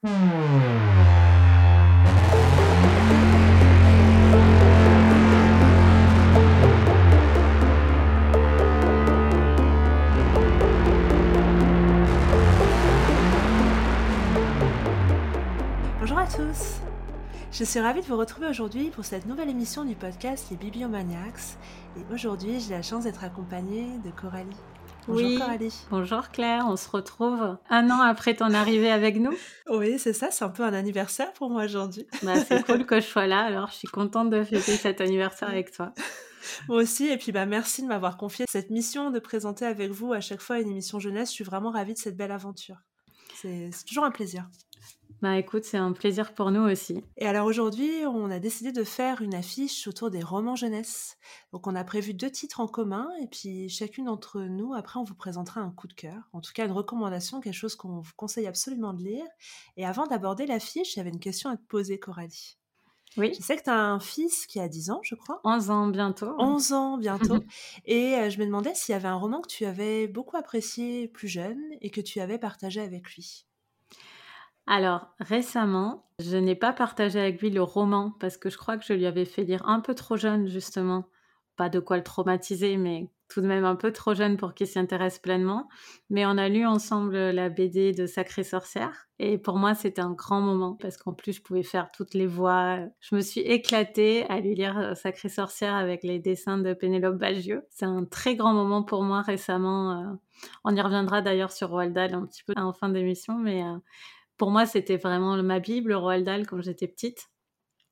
Bonjour à tous Je suis ravie de vous retrouver aujourd'hui pour cette nouvelle émission du podcast Les Bibliomaniacs. Et aujourd'hui, j'ai la chance d'être accompagnée de Coralie. Bonjour Oui. Coralie. Bonjour Claire, on se retrouve un an après ton arrivée avec nous. Oui, c'est ça, c'est un peu un anniversaire pour moi aujourd'hui. Bah, c'est cool que je sois là, alors je suis contente de fêter cet anniversaire avec toi. Moi aussi, et puis bah merci de m'avoir confié cette mission de présenter avec vous à chaque fois une émission jeunesse. Je suis vraiment ravie de cette belle aventure. C'est c'est toujours un plaisir. Bah écoute, c'est un plaisir pour nous aussi. Et alors aujourd'hui, on a décidé de faire une affiche autour des romans jeunesse. Donc on a prévu deux titres en commun et puis chacune d'entre nous, après, on vous présentera un coup de cœur, en tout cas une recommandation, quelque chose qu'on vous conseille absolument de lire. Et avant d'aborder l'affiche, j'avais une question à te poser, Coralie. Oui, Je sais que tu as un fils qui a 10 ans, je crois. 11 ans bientôt. 11 ans bientôt. et euh, je me demandais s'il y avait un roman que tu avais beaucoup apprécié plus jeune et que tu avais partagé avec lui. Alors, récemment, je n'ai pas partagé avec lui le roman parce que je crois que je lui avais fait lire un peu trop jeune, justement. Pas de quoi le traumatiser, mais tout de même un peu trop jeune pour qu'il s'y intéresse pleinement. Mais on a lu ensemble la BD de Sacrée Sorcière. Et pour moi, c'était un grand moment parce qu'en plus, je pouvais faire toutes les voix. Je me suis éclatée à lui lire euh, Sacrée Sorcière avec les dessins de Pénélope Bagieux. C'est un très grand moment pour moi récemment. euh. On y reviendra d'ailleurs sur Roald Dahl un petit peu en fin d'émission, mais euh, pour moi, c'était vraiment ma Bible, Roald Dahl, quand j'étais petite.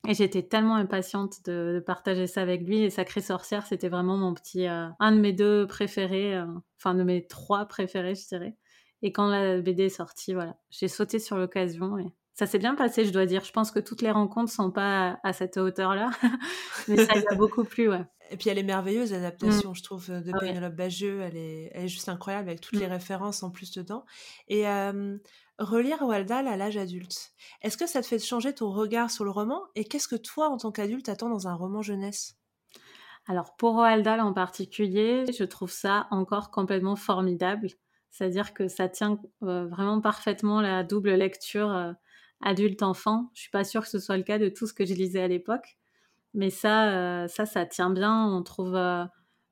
Et j'étais tellement impatiente de, partager ça avec lui. Et Sacrée Sorcière, c'était vraiment mon petit, euh, un de mes deux préférés, euh, enfin de mes trois préférés, je dirais. Et quand la BD est sortie, voilà, j'ai sauté sur l'occasion et ça s'est bien passé, je dois dire. Je pense que toutes les rencontres sont pas à, cette hauteur-là, mais ça y a beaucoup plu, ouais. Et puis elle est merveilleuse, l'adaptation, je trouve, de Ah ouais. Pénélope Bagieux. Elle est, elle est juste incroyable avec toutes les Mm. références en plus dedans. Et euh, relire Roald Dahl à l'âge adulte, est-ce que ça te fait changer ton regard sur le roman? Et qu'est-ce que toi, en tant qu'adulte, attends dans un roman jeunesse? Alors pour Roald Dahl en particulier, je trouve ça encore complètement formidable. C'est-à-dire que ça tient euh, vraiment parfaitement la double lecture euh, adulte-enfant. Je suis pas sûre que ce soit le cas de tout ce que je lisais à l'époque, mais ça, euh, ça, tient bien. On trouve euh,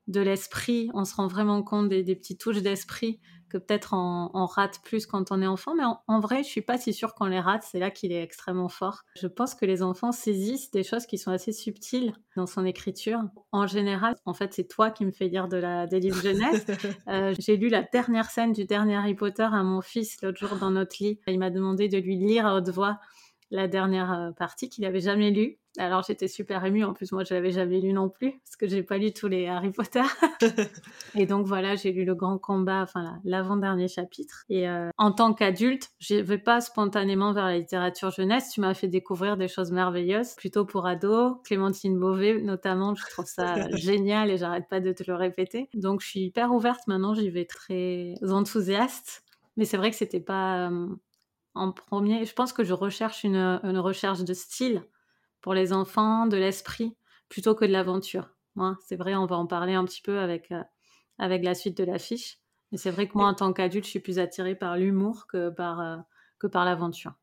de l'esprit, on se rend vraiment compte des, des petites touches d'esprit que peut-être on, on rate plus quand on est enfant. Mais en, en vrai, je suis pas si sûre qu'on les rate. C'est là qu'il est extrêmement fort. Je pense que les enfants saisissent des choses qui sont assez subtiles dans son écriture. En général, en fait, c'est toi qui me fais lire de la, des livres jeunesse. Euh, J'ai lu la dernière scène du dernier Harry Potter à mon fils l'autre jour dans notre lit. Il m'a demandé de lui lire à haute voix la dernière euh, partie qu'il avait jamais lue. Alors j'étais super émue. En plus, moi, je l'avais jamais lu non plus parce que j'ai pas lu tous les Harry Potter. Et donc voilà, j'ai lu le grand combat, enfin la- l'avant-dernier chapitre. Et euh, en tant qu'adulte, je vais pas spontanément vers la littérature jeunesse. Tu m'as fait découvrir des choses merveilleuses, plutôt pour ados. Clémentine Beauvais, notamment, je trouve ça génial et j'arrête pas de te le répéter. Donc je suis hyper ouverte maintenant, j'y vais très enthousiaste. Mais c'est vrai que c'était pas euh, en premier. Je pense que je recherche une, une recherche de style pour les enfants, de l'esprit, plutôt que de l'aventure. Moi, c'est vrai, on va en parler un petit peu avec, euh, avec la suite de l'affiche. Mais c'est vrai que moi, en tant qu'adulte, je suis plus attirée par l'humour que par, euh, que par l'aventure.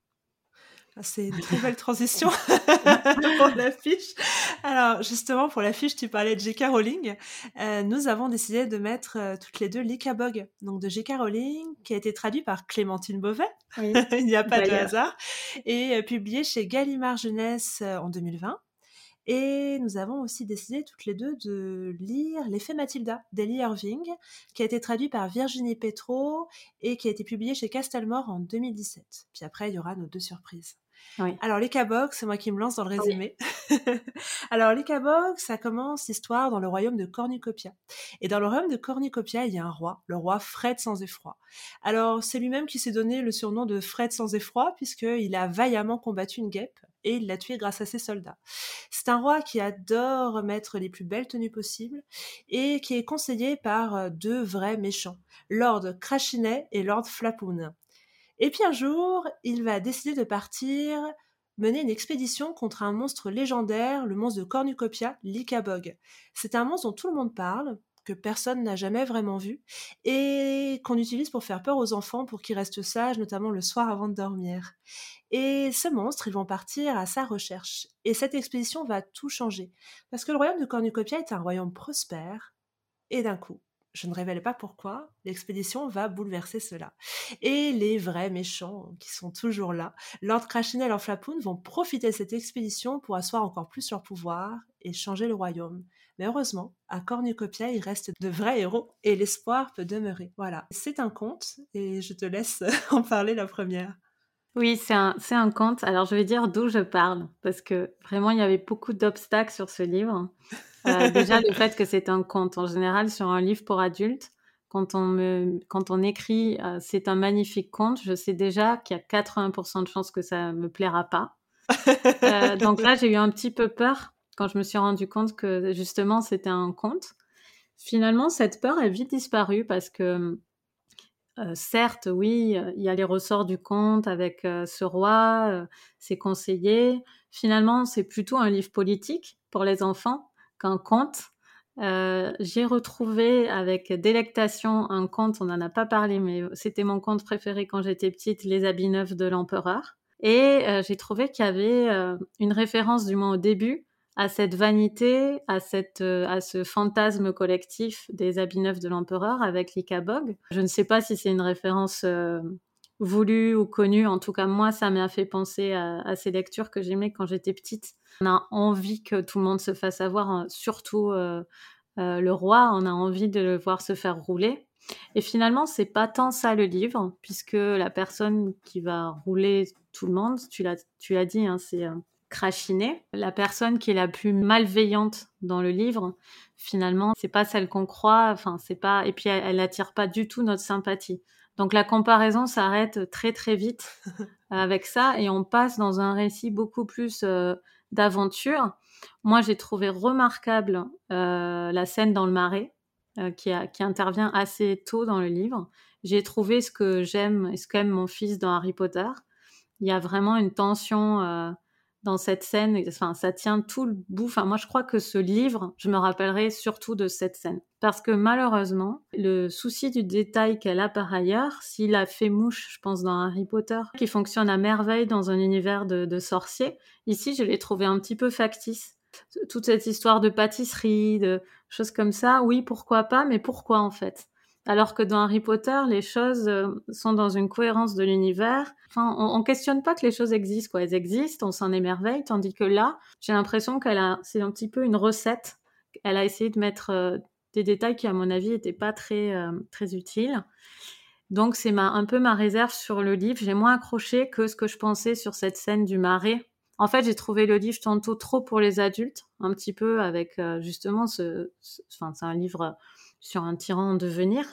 Ah, C'est une très belle transition pour l'affiche. Alors, justement, pour l'affiche, tu parlais de J.K. Rowling. Euh, nous avons décidé de mettre euh, toutes les deux L'Icabog, donc de J.K. Rowling, qui a été traduit par Clémentine Beauvais. Oui. Il n'y a pas de hasard. Et euh, publié chez Gallimard Jeunesse en 2020. Et nous avons aussi décidé toutes les deux de lire L'effet Mathilda d'Ellie Irving, qui a été traduit par Virginie Petro et qui a été publié chez Castelmore en 2017. Puis après, il y aura nos deux surprises. Oui. Alors, les Cabog, c'est moi qui me lance dans le résumé. Alors, les Cabog, ça commence l'histoire dans le royaume de Cornucopia. Et dans le royaume de Cornucopia, il y a un roi, le roi Fred sans effroi. Alors, c'est lui-même qui s'est donné le surnom de Fred sans effroi, puisqu'il a vaillamment combattu une guêpe et il l'a tué grâce à ses soldats. C'est un roi qui adore mettre les plus belles tenues possibles et qui est conseillé par euh, deux vrais méchants, Lord Crachinet et Lord Flapoun. Et puis un jour, il va décider de partir mener une expédition contre un monstre légendaire, le monstre de Cornucopia, l'Icabog. C'est un monstre dont tout le monde parle, que personne n'a jamais vraiment vu et qu'on utilise pour faire peur aux enfants pour qu'ils restent sages, notamment le soir avant de dormir. Et ce monstre, ils vont partir à sa recherche. Et cette expédition va tout changer. Parce que le royaume de Cornucopia est un royaume prospère. Et d'un coup, je ne révèle pas pourquoi, l'expédition va bouleverser cela. Et les vrais méchants, qui sont toujours là, Lord Crashinel et Flapoon vont profiter de cette expédition pour asseoir encore plus leur pouvoir et changer le royaume. Mais heureusement, à Cornucopia, il reste de vrais héros et l'espoir peut demeurer. Voilà, c'est un conte et je te laisse en parler la première. Oui, c'est un, c'est un conte. Alors, je vais dire d'où je parle, parce que vraiment, il y avait beaucoup d'obstacles sur ce livre. Euh, déjà, le fait que c'est un conte. En général, sur un livre pour adultes, quand on, me, quand on écrit euh, c'est un magnifique conte, je sais déjà qu'il y a 80% de chances que ça me plaira pas. Euh, donc là, j'ai eu un petit peu peur quand je me suis rendu compte que justement c'était un conte. Finalement, cette peur est vite disparue parce que certes, oui, il y a les ressorts du conte avec ce roi, ses conseillers. Finalement, c'est plutôt un livre politique pour les enfants qu'un conte. J'ai retrouvé avec délectation un conte, on n'en a pas parlé, mais c'était mon conte préféré quand j'étais petite, Les habits neufs de l'empereur. Et j'ai trouvé qu'il y avait une référence, du moins au début, à cette vanité, à, cette, euh, à ce fantasme collectif des habits neufs de l'empereur avec l'Ikabog. Je ne sais pas si c'est une référence euh, voulue ou connue. En tout cas, moi, ça m'a fait penser à, ces lectures que j'aimais quand j'étais petite. On a envie que tout le monde se fasse avoir, hein, surtout euh, le roi. On a envie de le voir se faire rouler. Et finalement, c'est pas tant ça le livre, puisque la personne qui va rouler tout le monde, tu l'as, tu l'as dit, hein, c'est Crachiné. La personne qui est la plus malveillante dans le livre, finalement, c'est pas celle qu'on croit. Enfin, c'est pas. Et puis, elle, n'attire pas du tout notre sympathie. Donc, la comparaison s'arrête très très vite avec ça, et on passe dans un récit beaucoup plus euh, d'aventure. Moi, j'ai trouvé remarquable euh, la scène dans le marais, euh, qui, qui intervient assez tôt dans le livre. J'ai trouvé ce que j'aime et ce qu'aime mon fils dans Harry Potter. Il y a vraiment une tension dans cette scène. Enfin, ça tient tout le bout. Enfin, moi, je crois que ce livre, je me rappellerai surtout de cette scène. Parce que malheureusement, le souci du détail qu'elle a par ailleurs, s'il a fait mouche, je pense, dans Harry Potter, qui fonctionne à merveille dans un univers de, de sorciers, ici, je l'ai trouvé un petit peu factice. Toute cette histoire de pâtisserie, de choses comme ça, oui, pourquoi pas, mais pourquoi en fait? Alors que dans Harry Potter, les choses euh, sont dans une cohérence de l'univers. Enfin, on, on, questionne pas que les choses existent, quoi. Elles existent, on s'en émerveille. Tandis que là, j'ai l'impression qu'elle a, c'est un petit peu une recette. Elle a essayé de mettre euh, des détails qui, à mon avis, n'étaient pas très, euh, très utiles. Donc, c'est ma, un peu ma réserve sur le livre. J'ai moins accroché que ce que je pensais sur cette scène du marais. En fait, j'ai trouvé le livre tantôt trop pour les adultes, un petit peu avec justement ce, ce enfin, c'est un livre sur un tyran en devenir,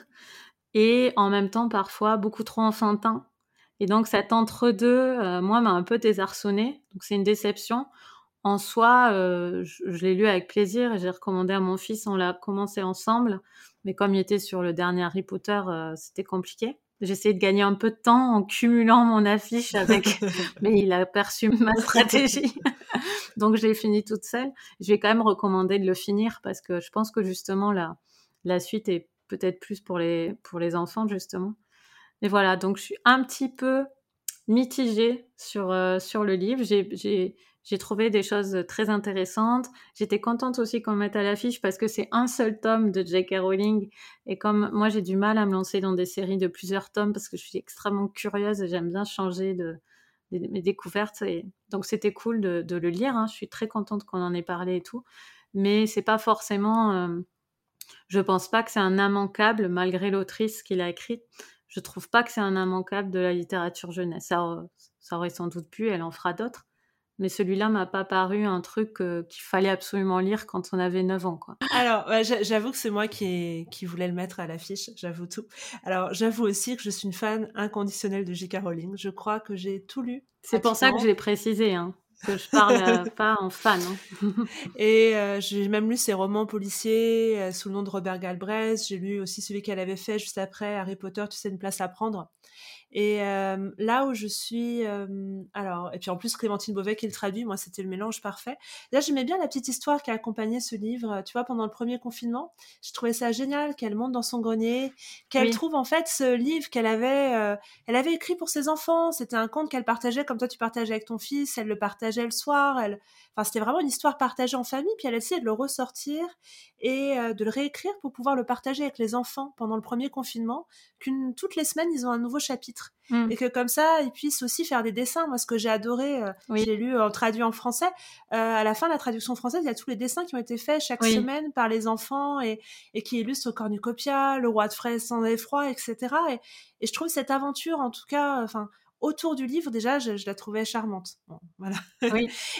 et en même temps parfois beaucoup trop enfantin. Et donc cet entre-deux, euh, moi, m'a un peu désarçonné. Donc c'est une déception. En soi, euh, je, l'ai lu avec plaisir et j'ai recommandé à mon fils, on l'a commencé ensemble. Mais comme il était sur le dernier Harry Potter, euh, c'était compliqué. J'ai essayé de gagner un peu de temps en cumulant mon affiche avec, mais il a perçu ma stratégie. Donc je l'ai fini toute seule. Je vais quand même recommander de le finir parce que je pense que justement là, la suite est peut-être plus pour les, pour les enfants, justement. Et voilà, donc je suis un petit peu mitigée sur, euh, sur le livre. J'ai trouvé des choses très intéressantes. J'étais contente aussi qu'on mette à l'affiche parce que c'est un seul tome de J.K. Rowling. Et comme moi, j'ai du mal à me lancer dans des séries de plusieurs tomes parce que je suis extrêmement curieuse et j'aime bien changer de, mes découvertes. Et donc, c'était cool de, le lire. Hein. Je suis très contente qu'on en ait parlé et tout. Mais c'est pas forcément. Euh, je pense pas que c'est un immanquable, malgré l'autrice qui l'a écrite. Je trouve pas que c'est un immanquable de la littérature jeunesse. Ça, ça aurait sans doute pu, elle en fera d'autres. Mais celui-là m'a pas paru un truc euh, qu'il fallait absolument lire quand on avait 9 ans. Quoi. Alors, j'avoue que c'est moi qui, qui voulais le mettre à l'affiche, j'avoue tout. Alors, j'avoue aussi que je suis une fan inconditionnelle de J.K. Rowling. Je crois que j'ai tout lu. C'est pour ça que j'ai précisé. Hein que je parle euh, pas en fan. Hein. et euh, j'ai même lu ses romans policiers euh, sous le nom de Robert Galbraith. J'ai lu aussi celui qu'elle avait fait juste après Harry Potter, tu sais, une place à prendre. Et euh, là où je suis, euh, alors, et puis en plus Clémentine Beauvais qui le traduit, moi c'était le mélange parfait. Là j'aimais bien la petite histoire qui a accompagné ce livre. Tu vois, pendant le premier confinement, je trouvais ça génial qu'elle monte dans son grenier, qu'elle trouve en fait ce livre qu'elle avait, euh, elle avait écrit pour ses enfants. C'était un conte qu'elle partageait comme toi tu partageais avec ton fils. Elle le partageait le soir. Elle, enfin c'était vraiment une histoire partagée en famille. Puis elle essayait de le ressortir et de le réécrire pour pouvoir le partager avec les enfants pendant le premier confinement. Qu'une toutes les semaines ils ont un nouveau chapitre Mmh. Et que comme ça, ils puissent aussi faire des dessins. Moi, ce que j'ai adoré, euh, j'ai lu en traduit en français. Euh, à la fin de la traduction française, il y a tous les dessins qui ont été faits chaque semaine par les enfants et, et qui illustrent Cornucopia, le roi de fraises sans effroi, etc. Et, et je trouve cette aventure, en tout cas, enfin, autour du livre, déjà, je, la trouvais charmante. voilà.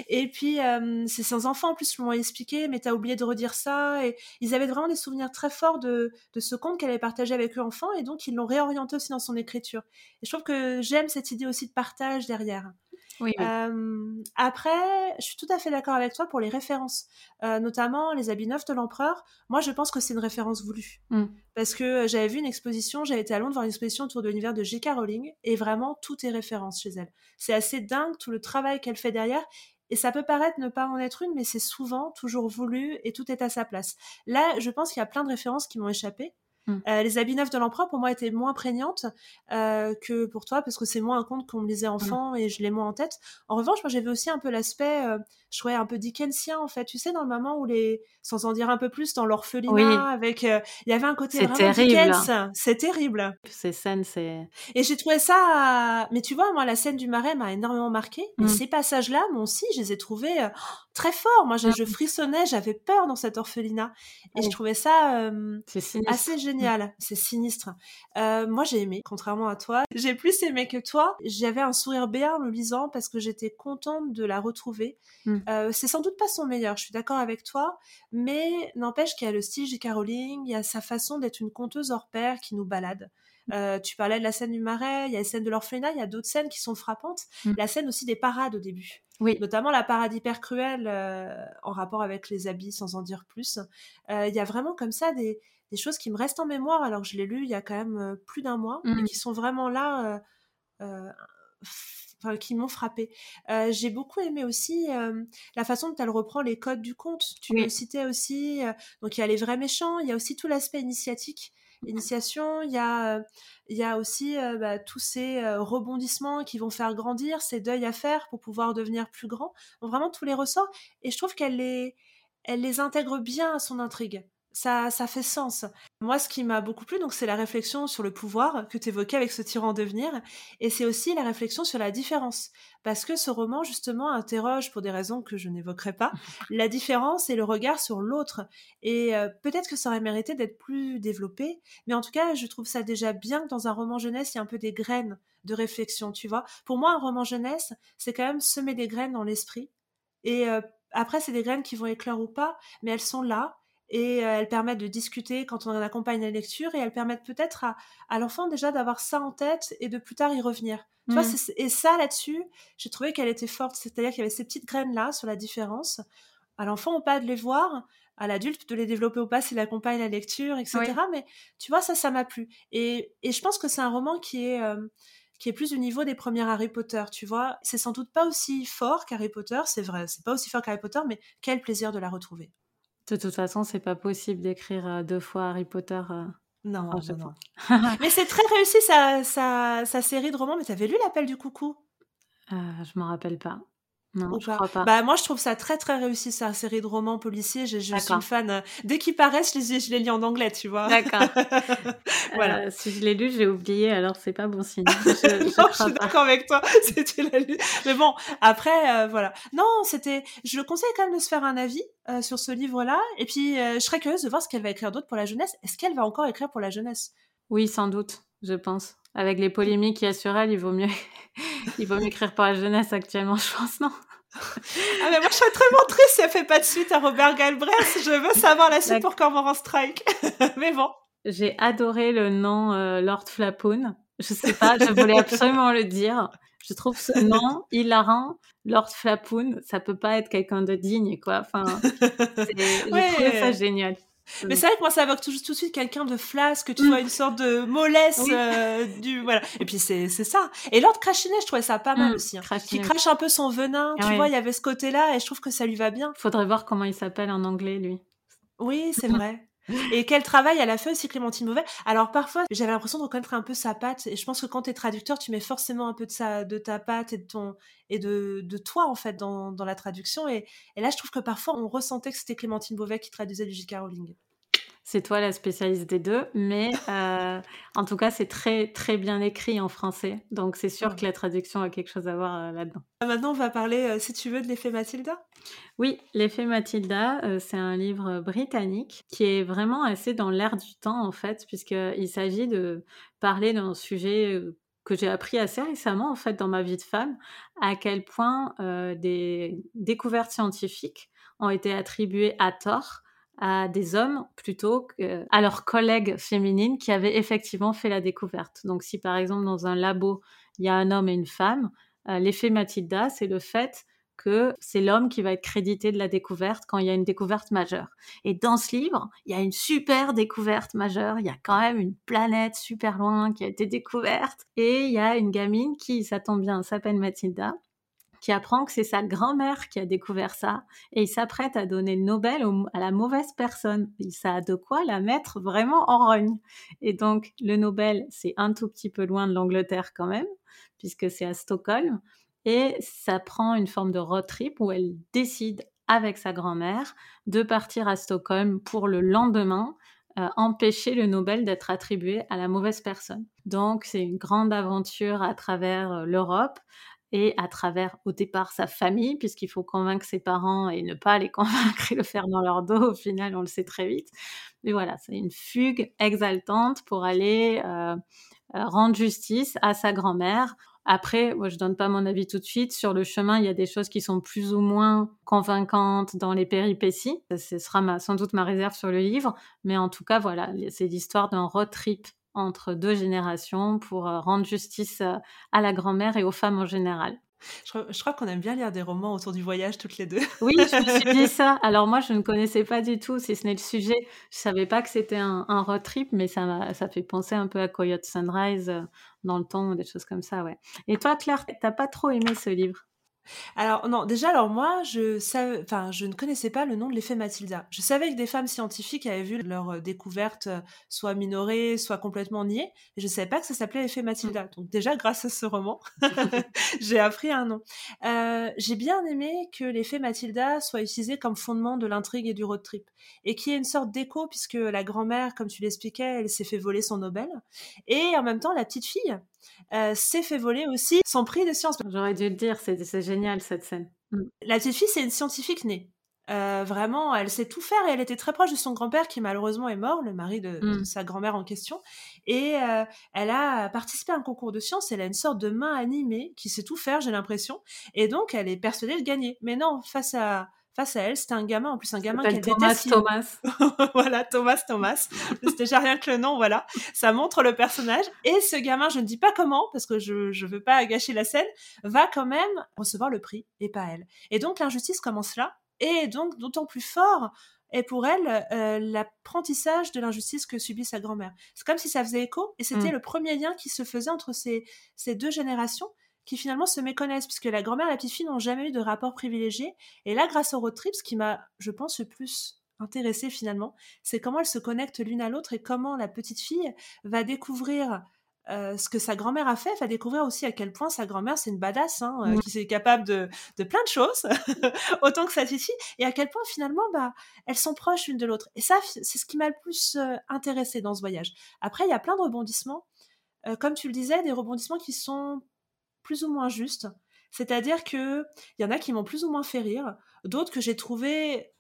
et puis, euh, c'est ses enfants, en plus, m'ont expliqué, mais t'as oublié de redire ça. Et ils avaient vraiment des souvenirs très forts de, de ce conte qu'elle avait partagé avec eux enfants, et donc ils l'ont réorienté aussi dans son écriture. Et je trouve que j'aime cette idée aussi de partage derrière. Oui, après, je suis tout à fait d'accord avec toi pour les références, notamment les habits neufs de l'empereur. Moi, je pense que c'est une référence voulue. Mmh. Parce que j'avais vu une exposition, j'avais été à Londres voir une exposition autour de l'univers de J.K. Rowling, et vraiment, tout est référence chez elle. C'est assez dingue tout le travail qu'elle fait derrière. Et ça peut paraître ne pas en être une, mais c'est souvent toujours voulu et tout est à sa place. Là, je pense qu'il y a plein de références qui m'ont échappé. Mmh. Euh, les habits neufs de l'empereur, pour moi, étaient moins prégnantes euh, que pour toi, parce que c'est moins un conte qu'on me lisait mmh. enfant et je l'ai moins en tête. En revanche, moi, j'avais aussi un peu l'aspect, euh, je trouvais un peu Dickensien, en fait. Tu sais, dans le moment où les, sans en dire un peu plus, dans l'orphelinat, avec, il y avait un côté vraiment terrible. Dickens. C'est terrible. Ces scènes, c'est. Et j'ai trouvé ça, mais tu vois, moi, la scène du marais m'a énormément marqué. Et mmh. ces passages-là, moi aussi, je les ai trouvés très forts. Moi, je, frissonnais, j'avais peur dans cet orphelinat. Et je trouvais ça assez génial génial, c'est sinistre. Euh, moi, j'ai aimé, contrairement à toi. J'ai plus aimé que toi. J'avais un sourire béat en le lisant parce que j'étais contente de la retrouver. Mm. Euh, c'est sans doute pas son meilleur, je suis d'accord avec toi, mais n'empêche qu'il y a le style de Caroline, il y a sa façon d'être une conteuse hors pair qui nous balade. Euh, tu parlais de la scène du marais, il y a les scènes de l'orphelinat, il y a d'autres scènes qui sont frappantes. Mm. La scène aussi des parades au début. Oui. Notamment la parade hyper cruelle en rapport avec les habits, sans en dire plus. Il y a vraiment comme ça des, des choses qui me restent en mémoire alors que je l'ai lu il y a quand même plus d'un mois et mmh. qui sont vraiment là, qui m'ont frappé. j'ai beaucoup aimé aussi la façon dont elle reprend les codes du conte. Tu le citais aussi. donc il y a les vrais méchants, il y a aussi tout l'aspect initiatique initiation, il y a, il y a aussi bah, tous ces rebondissements qui vont faire grandir, ces deuils à faire pour pouvoir devenir plus grand. Donc, vraiment tous les ressorts. Et je trouve qu'elle les, elle les intègre bien à son intrigue ça, ça fait sens. Moi, ce qui m'a beaucoup plu, donc, c'est la réflexion sur le pouvoir que tu évoquais avec ce tyran devenir, et c'est aussi la réflexion sur la différence, parce que ce roman justement interroge, pour des raisons que je n'évoquerai pas, la différence et le regard sur l'autre. Et euh, peut-être que ça aurait mérité d'être plus développé, mais en tout cas, je trouve ça déjà bien que dans un roman jeunesse, il y a un peu des graines de réflexion, tu vois. Pour moi, un roman jeunesse, c'est quand même semer des graines dans l'esprit, et euh, après, c'est des graines qui vont éclore ou pas, mais elles sont là et euh, elles permettent de discuter quand on accompagne la lecture et elles permettent peut-être à, l'enfant déjà d'avoir ça en tête et de plus tard y revenir. Tu vois, mmh. et ça là-dessus, j'ai trouvé qu'elle était forte, c'est-à-dire qu'il y avait ces petites graines là sur la différence. À l'enfant ou pas de les voir, à l'adulte de les développer ou pas s'il accompagne la lecture, etc. Mais tu vois, ça, ça m'a plu. Et, et, je pense que c'est un roman qui est euh, qui est plus du niveau des premiers Harry Potter, tu vois. C'est sans doute pas aussi fort qu'Harry Potter, c'est vrai, c'est pas aussi fort qu'Harry Potter, mais quel plaisir de la retrouver. De toute façon, c'est pas possible d'écrire euh, deux fois Harry Potter. Euh, non, non, mais c'est très réussi sa, sa, série de romans. Mais t'avais lu L'appel du coucou? Euh, Je m'en rappelle pas. Non, je crois pas. Bah, moi, je trouve ça très, très réussi, sa série de romans policiers. Je, je suis une fan. Euh, dès qu'ils paraissent, je les, je les lis en anglais, tu vois. D'accord. voilà. Euh, si je l'ai lu, j'ai oublié, alors c'est pas bon signe. Je, je, non, je suis d'accord avec toi. C'était la lu. Mais bon, après, euh, voilà. Non, c'était. Je le conseille quand même de se faire un avis sur ce livre-là. Et puis, je serais curieuse de voir ce qu'elle va écrire d'autre pour la jeunesse. Est-ce qu'elle va encore écrire pour la jeunesse? Oui, sans doute, je pense. Avec les polémiques qu'il y a sur elle, il vaut mieux, il vaut mieux écrire pour la jeunesse actuellement, je pense, non? Ah mais moi je serais très triste si elle fait pas de suite à Robert Galbraith. Je veux savoir la suite pour Cormoran Strike. mais bon. J'ai adoré le nom euh, Lord Flapoon. Je sais pas, je voulais absolument le dire. Je trouve ce nom hilarant. Lord Flapoon, ça peut pas être quelqu'un de digne, quoi. Enfin, j'ai trouvé ça génial. Mais c'est vrai que moi, ça évoque tout, tout de suite quelqu'un de flasque, tu vois, une sorte de mollesse euh, du voilà. Et puis c'est c'est ça. Et Lord Crachinet, je trouvais ça pas mal aussi, hein. qui crache un peu son venin. Tu vois, il y avait ce côté-là, et je trouve que ça lui va bien. Faudrait voir comment il s'appelle en anglais, lui. Oui, c'est vrai. Et quel travail elle a fait aussi Clémentine Beauvais. Alors parfois, j'avais l'impression de reconnaître un peu sa patte. Et je pense que quand tu es traducteur, tu mets forcément un peu de, sa, de ta patte et de, ton, et de, de toi, en fait, dans, dans la traduction. Et, et, là, je trouve que parfois, on ressentait que c'était Clémentine Beauvais qui traduisait du J.K. Rowling c'est toi la spécialiste des deux, mais euh, en tout cas, c'est très très bien écrit en français, donc c'est sûr que la traduction a quelque chose à voir euh, là-dedans. Ah, maintenant, on va parler, euh, si tu veux, de l'effet Mathilda? Oui, l'effet Mathilda, c'est un livre britannique qui est vraiment assez dans l'air du temps en fait, puisqu'il s'agit de parler d'un sujet que j'ai appris assez récemment en fait dans ma vie de femme, à quel point des découvertes scientifiques ont été attribuées à tort à des hommes plutôt qu'à leurs collègues féminines qui avaient effectivement fait la découverte. Donc si par exemple dans un labo, il y a un homme et une femme, euh, l'effet Matilda, c'est le fait que c'est l'homme qui va être crédité de la découverte quand il y a une découverte majeure. Et dans ce livre, il y a une super découverte majeure, il y a quand même une planète super loin qui a été découverte, et il y a une gamine qui, ça tombe bien, s'appelle Mathilda, qui apprend que c'est sa grand-mère qui a découvert ça et il s'apprête à donner le Nobel à la mauvaise personne. Et ça a de quoi la mettre vraiment en rogne. Et donc le Nobel, c'est un tout petit peu loin de l'Angleterre quand même, puisque c'est à Stockholm. Et ça prend une forme de road trip où elle décide avec sa grand-mère de partir à Stockholm pour le lendemain euh, empêcher le Nobel d'être attribué à la mauvaise personne. Donc c'est une grande aventure à travers euh, l'Europe et à travers au départ sa famille, puisqu'il faut convaincre ses parents et ne pas les convaincre et le faire dans leur dos, au final on le sait très vite. Mais voilà, c'est une fugue exaltante pour aller euh, euh, rendre justice à sa grand-mère. Après, moi, je donne pas mon avis tout de suite. Sur le chemin, il y a des choses qui sont plus ou moins convaincantes dans les péripéties. Ce sera sans doute ma réserve sur le livre. Mais en tout cas, voilà, c'est l'histoire d'un road trip entre deux générations pour rendre justice à la grand-mère et aux femmes en général. Je, crois qu'on aime bien lire des romans autour du voyage toutes les deux. Oui, je me suis dit ça. Alors moi, je ne connaissais pas du tout, si ce n'est le sujet. Je savais pas que c'était un, road trip, mais ça, ça fait penser un peu à Coyote Sunrise dans le temps, des choses comme ça, ouais. Et toi, Claire, t'as pas trop aimé ce livre? Alors non, déjà alors moi je enfin je ne connaissais pas le nom de l'effet Mathilda. Je savais que des femmes scientifiques avaient vu leur euh, découverte euh, soit minorée, soit complètement niée, et je ne savais pas que ça s'appelait l'effet Mathilda. Donc déjà grâce à ce roman, j'ai appris un nom. Euh, j'ai bien aimé que l'effet Mathilda soit utilisé comme fondement de l'intrigue et du road trip, et qui est une sorte d'écho puisque la grand-mère, comme tu l'expliquais, elle s'est fait voler son Nobel, et en même temps la petite fille euh, s'est fait voler aussi son prix de sciences. J'aurais dû le dire, c'est génial cette scène. Mm. La petite fille, c'est une scientifique née. Euh, vraiment, elle sait tout faire et elle était très proche de son grand-père qui malheureusement est mort, le mari de, mm. sa grand-mère en question. Et euh, elle a participé à un concours de sciences. Elle a une sorte de main animée qui sait tout faire, j'ai l'impression. Et donc, elle est persuadée de gagner. Mais non, face à face à elle, c'était un gamin, en plus un gamin qu'elle Thomas Thomas. voilà, Thomas Thomas. c'était déjà rien que le nom, voilà. Ça montre le personnage. Et ce gamin, je ne dis pas comment, parce que je ne veux pas gâcher la scène, va quand même recevoir le prix, et pas elle. Et donc l'injustice commence là, et donc d'autant plus fort est pour elle euh, l'apprentissage de l'injustice que subit sa grand-mère. C'est comme si ça faisait écho, et c'était mm. le premier lien qui se faisait entre ces, ces deux générations qui finalement se méconnaissent, puisque la grand-mère et la petite fille n'ont jamais eu de rapport privilégié. Et là, grâce au road trip, ce qui m'a, je pense, le plus intéressé finalement, c'est comment elles se connectent l'une à l'autre et comment la petite fille va découvrir euh, ce que sa grand-mère a fait, va découvrir aussi à quel point sa grand-mère c'est une badass, hein, euh, qui est capable de, de, plein de choses, autant que sa petite fille, et à quel point finalement bah, elles sont proches l'une de l'autre. Et ça, c'est ce qui m'a le plus euh, intéressé dans ce voyage. Après, il y a plein de rebondissements, comme tu le disais, des rebondissements qui sont plus ou moins juste. C'est-à-dire que il y en a qui m'ont plus ou moins fait rire, d'autres que j'ai trouvé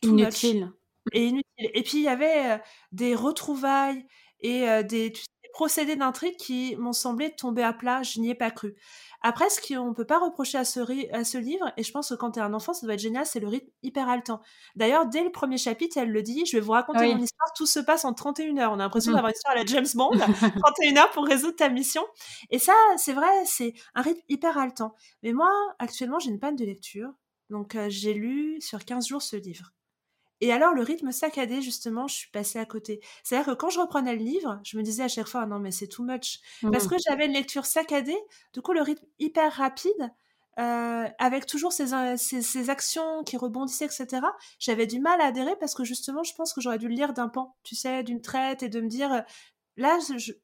inutiles. Et inutiles. Et puis il y avait euh, des retrouvailles et euh, des, procédés d'intrigue qui m'ont semblé tomber à plat, je n'y ai pas cru. Après, ce qu'on ne peut pas reprocher à ce, à ce livre, et je pense que quand tu es un enfant, ça doit être génial, c'est le rythme hyper haletant. D'ailleurs, dès le premier chapitre, elle le dit, je vais vous raconter mon histoire, tout se passe en 31 heures. On a l'impression mmh. d'avoir une histoire à la James Bond, 31 heures pour résoudre ta mission. Et ça, c'est vrai, c'est un rythme hyper haletant. Mais moi, actuellement, j'ai une panne de lecture, donc euh, j'ai lu sur 15 jours ce livre. Et alors, le rythme saccadé, justement, je suis passée à côté. C'est-à-dire que quand je reprenais le livre, je me disais à chaque fois, «Ah non, mais c'est too much. Parce Mmh. que j'avais une lecture saccadée, du coup, le rythme hyper rapide, euh, avec toujours ces, euh, ces, ces actions qui rebondissaient, etc. J'avais du mal à adhérer parce que justement, je pense que j'aurais dû le lire d'un pan, tu sais, d'une traite et de me dire, là,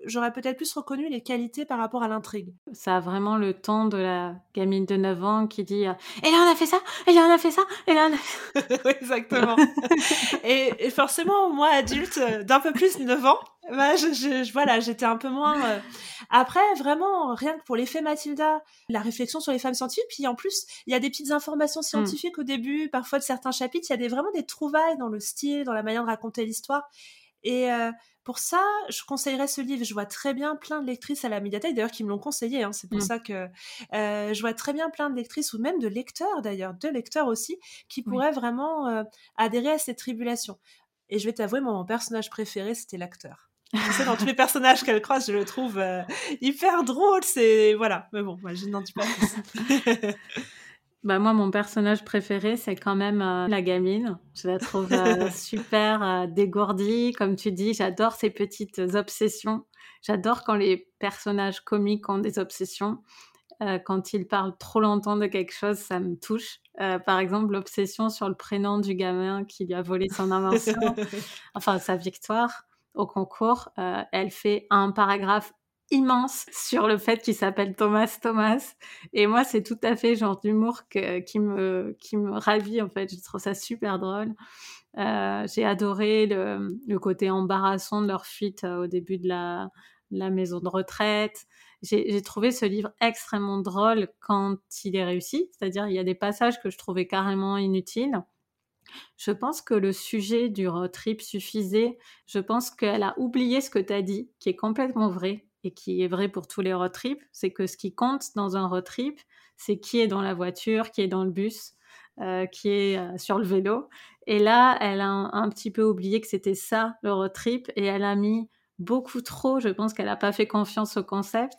j'aurais peut-être plus reconnu les qualités par rapport à l'intrigue. Ça a vraiment le ton de la gamine de 9 ans qui dit euh, Et là, on a fait ça Et là, on a fait ça Et là, on a fait... Oui, exactement. et, et forcément, moi, adulte euh, d'un peu plus de 9 ans, bah, je, je- je- voilà, j'étais un peu moins. euh. Après, vraiment, rien que pour l'effet Mathilda, la réflexion sur les femmes scientifiques, puis en plus, il y a des petites informations scientifiques au début, parfois de certains chapitres, il y a des, vraiment des trouvailles dans le style, dans la manière de raconter l'histoire. Et euh, pour ça, je conseillerais ce livre. Je vois très bien plein de lectrices à la médiathèque, d'ailleurs, qui me l'ont conseillé. hein. C'est pour Mm. ça que euh, je vois très bien plein de lectrices, ou même de lecteurs d'ailleurs, de lecteurs aussi, qui Oui. pourraient vraiment euh, adhérer à cette tribulation. Et je vais t'avouer, mon personnage préféré, c'était l'acteur. Tu sais, dans tous les personnages qu'elle croise, je le trouve euh, hyper drôle. C'est voilà. Mais bon, moi, je n'en dis pas plus. Bah moi, mon personnage préféré, c'est quand même euh, la gamine. Je la trouve euh, super euh, dégourdie. Comme tu dis, j'adore ses petites obsessions. J'adore quand les personnages comiques ont des obsessions. Quand ils parlent trop longtemps de quelque chose, ça me touche. Par exemple, l'obsession sur le prénom du gamin qui lui a volé son invention, enfin sa victoire au concours. Elle fait un paragraphe immense sur le fait qu'il s'appelle Thomas Thomas. Et moi, c'est tout à fait genre d'humour qui, me, qui me ravit, en fait. Je trouve ça super drôle. Euh, J'ai adoré le, le côté embarrassant de leur fuite euh, au début de la, la maison de retraite. J'ai trouvé ce livre extrêmement drôle quand il est réussi. C'est-à-dire, il y a des passages que je trouvais carrément inutiles. Je pense que le sujet du road trip suffisait. Je pense qu'elle a oublié ce que tu as dit, qui est complètement vrai et qui est vrai pour tous les road trips. C'est que ce qui compte dans un road trip, c'est qui est dans la voiture, qui est dans le bus, euh, qui est euh, sur le vélo. Et là, elle a un, petit peu oublié que c'était ça, le road trip, et elle a mis beaucoup trop. Je pense qu'elle n'a pas fait confiance au concept.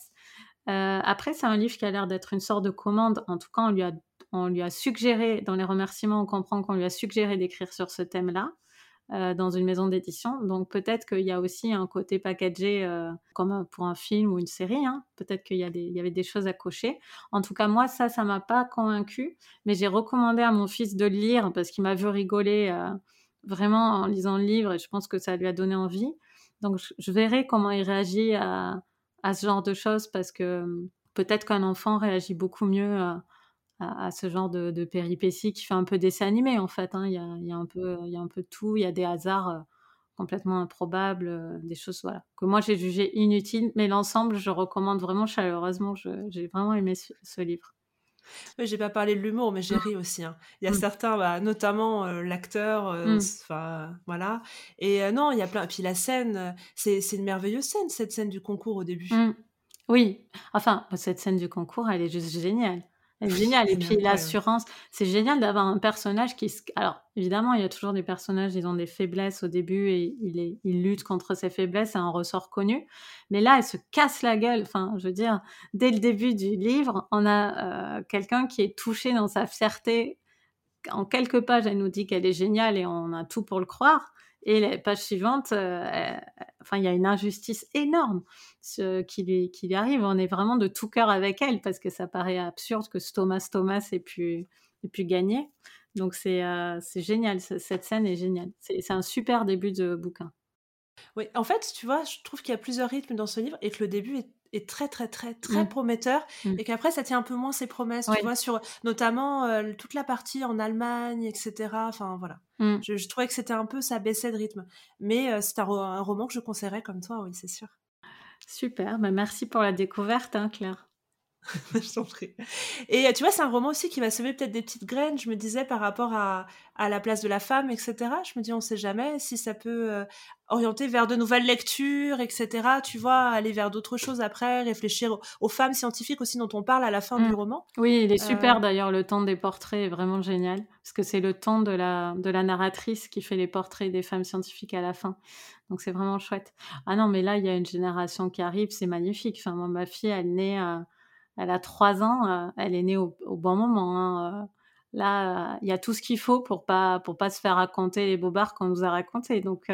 Euh, après, c'est un livre qui a l'air d'être une sorte de commande. En tout cas, on lui a on lui a suggéré, dans les remerciements, on comprend qu'on lui a suggéré d'écrire sur ce thème-là euh, dans une maison d'édition. Donc peut-être qu'il y a aussi un côté packagé euh, comme pour un film ou une série. Hein. Peut-être qu'il y, avait des choses à cocher. En tout cas, moi, ça, ça m'a pas convaincu. Mais j'ai recommandé à mon fils de le lire parce qu'il m'a vu rigoler euh, vraiment en lisant le livre et je pense que ça lui a donné envie. Donc je, je verrai comment il réagit à, à, ce genre de choses parce que peut-être qu'un enfant réagit beaucoup mieux. À, ce genre de, de, péripéties qui fait un peu dessin animé en fait. Hein. Il, y a, il, y a un peu, il y a un peu tout, il y a des hasards euh, complètement improbables, euh, des choses voilà, que moi j'ai jugé inutiles, mais l'ensemble je recommande vraiment chaleureusement. J'ai vraiment aimé ce, ce livre. Oui, j'ai pas parlé de l'humour, mais j'ai ri aussi. Hein. Il y a mmh. certains, bah, notamment euh, l'acteur, enfin mmh. voilà. Et euh, non, il y a plein. Et puis la scène, c'est une merveilleuse scène, cette scène du concours au début. Mmh. Oui, enfin cette scène du concours, elle est juste géniale. C'est génial. Et puis l'assurance, c'est génial d'avoir un personnage qui. Alors, évidemment, il y a toujours des personnages, ils ont des faiblesses au début et ils, est, ils luttent contre ces faiblesses, c'est un ressort connu. Mais là, elle se casse la gueule. Enfin, je veux dire, dès le début du livre, on a euh, quelqu'un qui est touché dans sa fierté. En quelques pages, elle nous dit qu'elle est géniale et on a tout pour le croire. Et les pages suivantes, euh, enfin, il y a une injustice énorme ce, qui, lui, arrive. On est vraiment de tout cœur avec elle parce que ça paraît absurde que Thomas Thomas ait pu, ait pu gagner. Donc c'est euh, génial, cette scène est géniale. C'est un super début de bouquin. Oui, en fait, tu vois, je trouve qu'il y a plusieurs rythmes dans ce livre et que le début est est très très très très mmh. prometteur mmh. et qu'après ça tient un peu moins ses promesses, oui. tu vois, sur notamment euh, toute la partie en Allemagne, etc. Enfin voilà. Mmh. Je, je, trouvais que c'était un peu, ça baissait de rythme. Mais euh, c'est un, un, roman que je conseillerais comme toi, oui, c'est sûr. Super, bah merci pour la découverte, hein, Claire. je t'en prie. Et tu vois, c'est un roman aussi qui va semer peut-être des petites graines, je me disais, par rapport à, à la place de la femme, etc. Je me dis, on ne sait jamais si ça peut euh, orienter vers de nouvelles lectures, etc. Tu vois, aller vers d'autres choses après, réfléchir aux, aux, femmes scientifiques aussi dont on parle à la fin mmh. du roman. Oui, il est super euh... d'ailleurs, le ton des portraits est vraiment génial, parce que c'est le ton de la, de la narratrice qui fait les portraits des femmes scientifiques à la fin. Donc c'est vraiment chouette. Ah non, mais là, il y a une génération qui arrive, c'est magnifique. Enfin, moi, ma fille, elle naît... À elle a trois ans, euh, elle est née au, bon moment. Hein, là, il y a tout ce qu'il faut pour pas pour pas se faire raconter les bobards qu'on nous a racontés. Donc,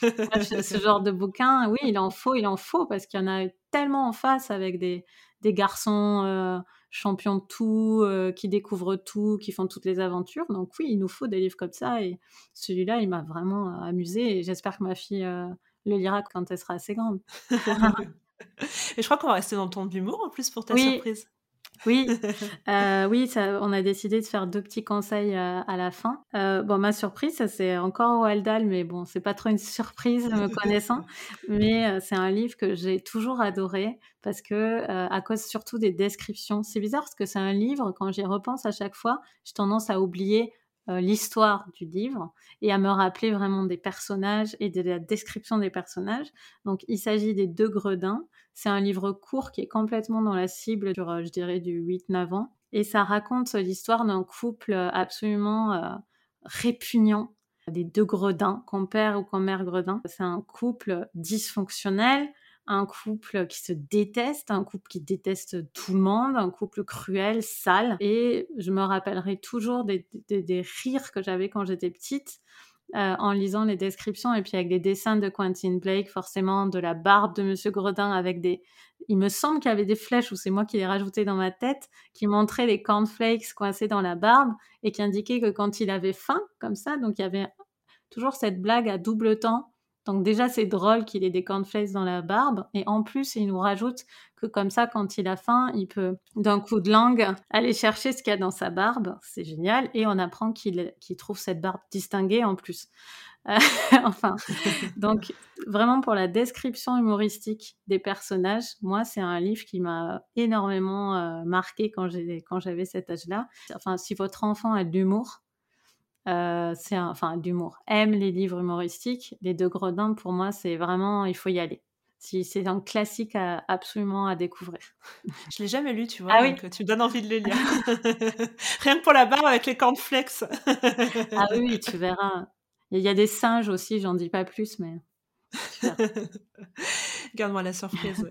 ce genre de bouquin, oui, il en faut, il en faut parce qu'il y en a tellement en face avec des des garçons champions de tout, qui découvrent tout, qui font toutes les aventures. Donc oui, il nous faut des livres comme ça. Et celui-là, il m'a vraiment amusé. Et j'espère que ma fille le lira quand elle sera assez grande. et je crois qu'on va rester dans ton humour en plus pour ta surprise. Oui, euh, oui ça, on a décidé de faire deux petits conseils euh, à la fin. Euh, bon, ma surprise, c'est encore Roald Dahl, mais bon, c'est pas trop une surprise me connaissant. mais c'est un livre que j'ai toujours adoré parce que, à cause surtout des descriptions, c'est bizarre parce que c'est un livre, quand j'y repense à chaque fois, j'ai tendance à oublier l'histoire du livre et à me rappeler vraiment des personnages et de la description des personnages. Donc, il s'agit des deux gredins. C'est un livre court qui est complètement dans la cible, sur, euh, je dirais, du 8-9 ans. Et ça raconte l'histoire d'un couple euh, absolument euh, répugnant, des deux gredins, compère ou mère gredin. C'est un couple dysfonctionnel, un couple qui se déteste, un couple qui déteste tout le monde, un couple cruel, sale. Et je me rappellerai toujours des rires que j'avais quand j'étais petite euh, en lisant les descriptions et puis avec des dessins de Quentin Blake, forcément de la barbe de Monsieur Gredin avec des. Il me semble qu'il y avait des flèches, ou c'est moi qui les rajouté dans ma tête, qui montraient les cornflakes coincés dans la barbe et qui indiquaient que quand il avait faim, comme ça, donc il y avait toujours cette blague à double temps donc déjà, c'est drôle qu'il ait des cornflakes dans la barbe. Et en plus, il nous rajoute que comme ça, quand il a faim, il peut, d'un coup de langue, aller chercher ce qu'il y a dans sa barbe. C'est génial. Et on apprend qu'il trouve cette barbe distinguée en plus. enfin, donc vraiment pour la description humoristique des personnages, moi, c'est un livre qui m'a énormément euh, marqué quand j'avais cet âge-là. Enfin, si votre enfant a de l'humour, euh, c'est enfin d'humour, aime les livres humoristiques. Les deux gredins, pour moi, c'est vraiment, il faut y aller. Si, c'est un classique absolument à découvrir. Je l'ai jamais lu, tu vois, ah donc oui. tu me donnes envie de le lire. Rien que pour la barre avec les cornflakes. ah oui, tu verras. Il y a des singes aussi, j'en dis pas plus, mais Garde-moi la surprise.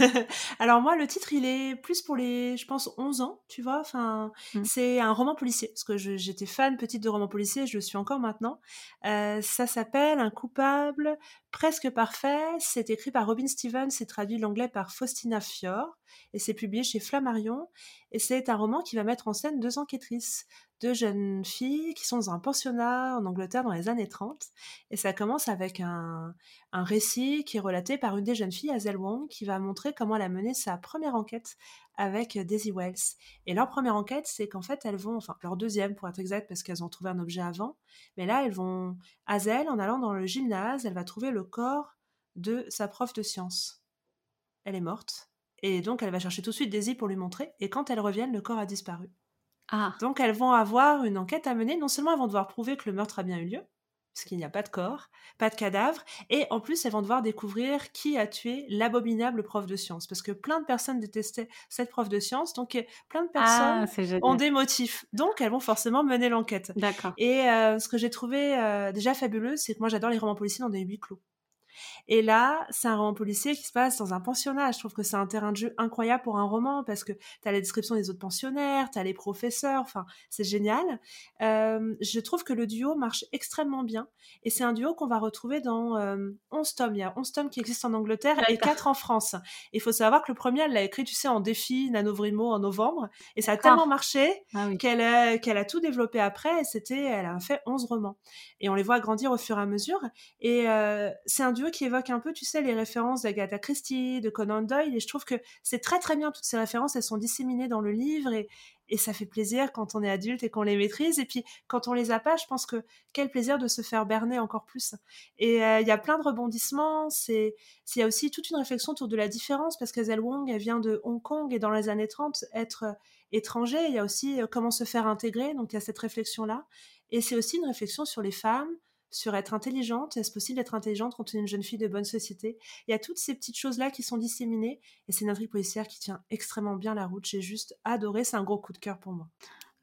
Alors moi, le titre, il est plus pour les, je pense, 11 ans, tu vois. Enfin, mmh. c'est un roman policier, parce que j'étais fan petite de romans policiers, je le suis encore maintenant. Euh, ça s'appelle Un coupable presque parfait. C'est écrit par Robin Stevens, c'est traduit de l'anglais par Faustina Fior, et c'est publié chez Flammarion. Et c'est un roman qui va mettre en scène deux enquêtrices, deux jeunes filles qui sont dans un pensionnat en Angleterre dans les années 30. Et ça commence avec un, un récit qui est relaté par une des jeunes filles, Hazel Wong, qui va montrer comment elle a mené sa première enquête avec Daisy Wells. Et leur première enquête, c'est qu'en fait, elles vont, enfin, leur deuxième pour être exact, parce qu'elles ont trouvé un objet avant, mais là, elles vont, Hazel, en allant dans le gymnase, elle va trouver le corps de sa prof de sciences. Elle est morte. Et donc, elle va chercher tout de suite Daisy pour lui montrer. Et quand elles reviennent, le corps a disparu. Ah. Donc elles vont avoir une enquête à mener. Non seulement elles vont devoir prouver que le meurtre a bien eu lieu, parce qu'il n'y a pas de corps, pas de cadavre, et en plus elles vont devoir découvrir qui a tué l'abominable prof de sciences, parce que plein de personnes détestaient cette prof de sciences, donc euh, plein de ah, personnes ont des motifs, donc elles vont forcément mener l'enquête. D'accord. Et euh, ce que j'ai trouvé euh, déjà fabuleux, c'est que moi j'adore les romans policiers dans des huis clos. Et là, c'est un roman policier qui se passe dans un pensionnat. Je trouve que c'est un terrain de jeu incroyable pour un roman parce que tu as la description des autres pensionnaires, tu as les professeurs, enfin, c'est génial. Euh, je trouve que le duo marche extrêmement bien et c'est un duo qu'on va retrouver dans 11 euh, tomes. Il y a 11 tomes qui existent en Angleterre et 4 en France. Il faut savoir que le premier, elle l'a écrit, tu sais, en défi Nanovrimo en novembre et ça a tellement marché ah qu'elle a, tout développé après c'était, elle a fait 11 romans. Et on les voit grandir au fur et à mesure et euh, c'est un duo qui évoque un peu, tu sais, les références d'Agatha Christie, de Conan Doyle, et je trouve que c'est très très bien, toutes ces références, elles sont disséminées dans le livre, et, ça fait plaisir quand on est adulte et qu'on les maîtrise, et puis quand on les a pas, je pense que quel plaisir de se faire berner encore plus. Et euh, il y a plein de rebondissements, il y a aussi toute une réflexion autour de la différence, parce que Zell Wong, vient de Hong Kong, et dans les années 30, être euh, étranger, il y a aussi euh, comment se faire intégrer, donc il y a cette réflexion-là, et c'est aussi une réflexion sur les femmes, sur être intelligente. Est-ce possible d'être intelligente quand on est une jeune fille de bonne société? Il y a toutes ces petites choses-là qui sont disséminées et c'est une intrigue policière qui tient extrêmement bien la route. J'ai juste adoré, c'est un gros coup de cœur pour moi.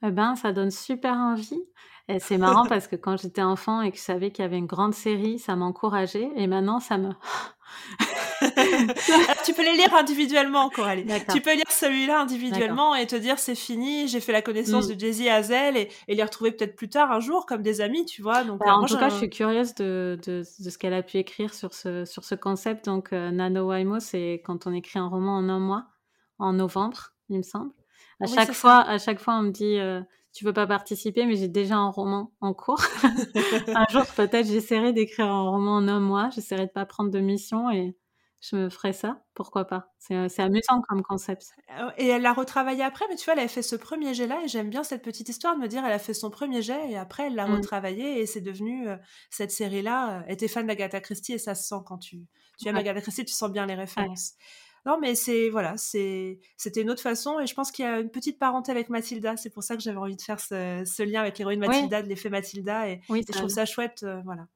Eh ben, ça donne super envie. Et c'est marrant parce que quand j'étais enfant et que je savais qu'il y avait une grande série, ça m'encourageait. Et maintenant, ça me... tu peux les lire individuellement, Coralie. Tu peux lire celui-là individuellement et te dire c'est fini, j'ai fait la connaissance mm. de Jay-Z Hazel et, et, les retrouver peut-être plus tard un jour comme des amis, tu vois. Donc, bah, en tout cas, je suis curieuse de, de, de ce qu'elle a pu écrire sur ce, sur ce concept. Donc, euh, NaNoWriMo, c'est quand on écrit un roman en un mois, en novembre, il me semble. À chaque fois, à chaque fois, on me dit euh, tu veux pas participer, mais j'ai déjà un roman en cours. un jour, peut-être, j'essaierai d'écrire un roman en un mois. J'essaierai de pas prendre de mission et je me ferai ça. Pourquoi pas C'est euh, amusant comme concept. Euh, et elle l'a retravaillé après, mais tu vois, elle a fait ce premier jet-là et j'aime bien cette petite histoire de me dire elle a fait son premier jet et après elle l'a mmh. retravaillé et c'est devenu euh, cette série-là. Elle était fan d'Agatha Christie et ça se sent quand tu, tu aimes Agatha Christie, tu sens bien les références. Non, mais c'est voilà, c'est c'était une autre façon et je pense qu'il y a une petite parenté avec Mathilda. C'est pour ça que j'avais envie de faire ce, lien avec l'héroïne Mathilda, de l'effet Mathilda et, je trouve ça chouette, euh, voilà.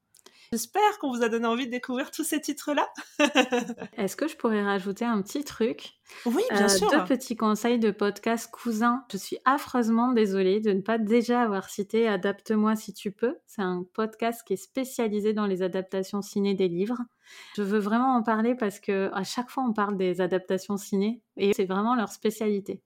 J'espère qu'on vous a donné envie de découvrir tous ces titres-là. Est-ce que je pourrais rajouter un petit truc? Oui, bien euh, sûr. Deux petits conseils de podcast cousin. Je suis affreusement désolée de ne pas déjà avoir cité Adapte-moi si tu peux. C'est un podcast qui est spécialisé dans les adaptations ciné des livres. Je veux vraiment en parler parce que à chaque fois on parle des adaptations ciné et c'est vraiment leur spécialité.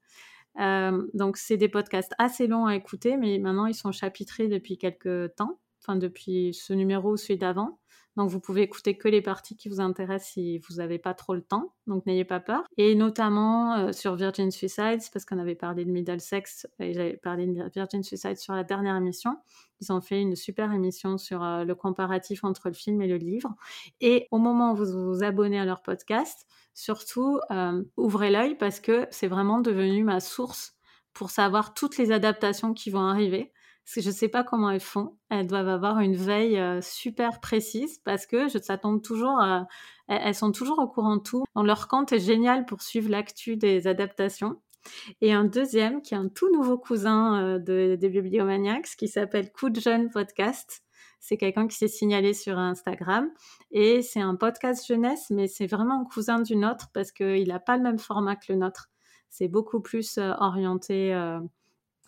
Euh, donc c'est des podcasts assez longs à écouter, mais maintenant ils sont chapitrés depuis quelques temps depuis ce numéro ou celui d'avant. Donc vous pouvez écouter que les parties qui vous intéressent si vous n'avez pas trop le temps, donc n'ayez pas peur. Et notamment euh, sur Virgin Suicides, parce qu'on avait parlé de Middlesex et j'avais parlé de Virgin Suicides sur la dernière émission. Ils ont fait une super émission sur euh, le comparatif entre le film et le livre. Et au moment où vous vous abonnez à leur podcast, surtout euh, ouvrez l'œil parce que c'est vraiment devenu ma source pour savoir toutes les adaptations qui vont arriver je ne sais pas comment elles font. Elles doivent avoir une veille super précise parce que je, ça tombe toujours, elles sont toujours au courant de tout. leur compte est génial pour suivre l'actu des adaptations. Et un deuxième qui est un tout nouveau cousin de, des Bibliomaniacs qui s'appelle Coup de Podcast. C'est quelqu'un qui s'est signalé sur Instagram et c'est un podcast jeunesse, mais c'est vraiment un cousin du nôtre parce qu'il n'a pas le même format que le nôtre. C'est beaucoup plus orienté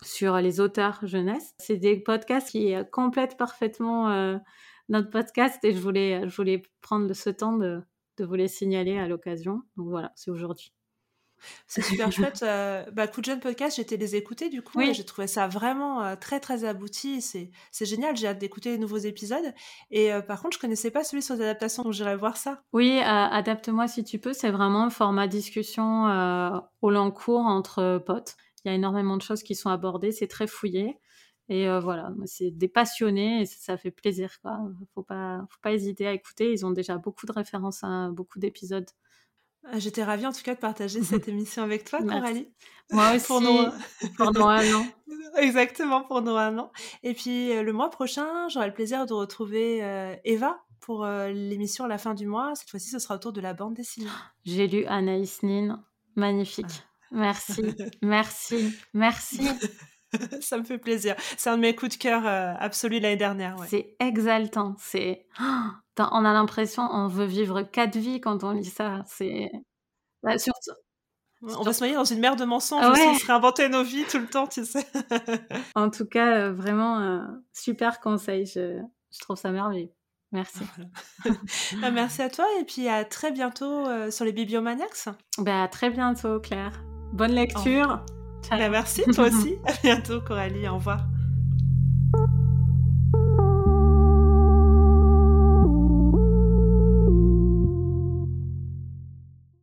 sur les auteurs jeunesse. C'est des podcasts qui complètent parfaitement euh, notre podcast et je voulais, je voulais prendre ce temps de, de vous les signaler à l'occasion. Donc voilà, c'est aujourd'hui. C'est super chouette. Euh, bah, coup de jeune podcast, j'étais les écouter du coup et j'ai trouvé ça vraiment euh, très très abouti. C'est, c'est génial. J'ai hâte d'écouter les nouveaux épisodes. Et par contre, je connaissais pas celui sur les adaptations, donc j'irai voir ça. Oui, adapte-moi si tu peux. C'est vraiment un format discussion au long cours entre potes. Il y a énormément de choses qui sont abordées, c'est très fouillé. Et euh, voilà, c'est des passionnés et ça, fait plaisir. Il ne faut pas, faut pas hésiter à écouter. Ils ont déjà beaucoup de références à beaucoup d'épisodes. Ah, j'étais ravie en tout cas de partager cette émission avec toi, Coralie. Moi aussi, pour, nos... pour un an. Exactement, pour nos un an. Et puis euh, le mois prochain, j'aurai le plaisir de retrouver euh, Eva pour l'émission à la fin du mois. Cette fois-ci, ce sera autour de la bande dessinée. J'ai lu Anaïs Nin, magnifique. Ah. Merci, merci, merci. Ça me fait plaisir. C'est un de mes coups de cœur euh, absolus l'année dernière. C'est exaltant. C'est, on a l'impression, on veut vivre quatre vies quand on lit ça. C'est bah, On va se noyer dans une mer de mensonges. On se réinventer nos vies tout le temps, tu sais. en tout cas, euh, vraiment euh, super conseil. Je, je trouve ça merveilleux. Merci. Bah, merci à toi et puis à très bientôt sur les Bibliomaniacs. Bah, à très bientôt, Claire. Bonne lecture. Bah, merci, toi aussi. à bientôt, Coralie. Au revoir.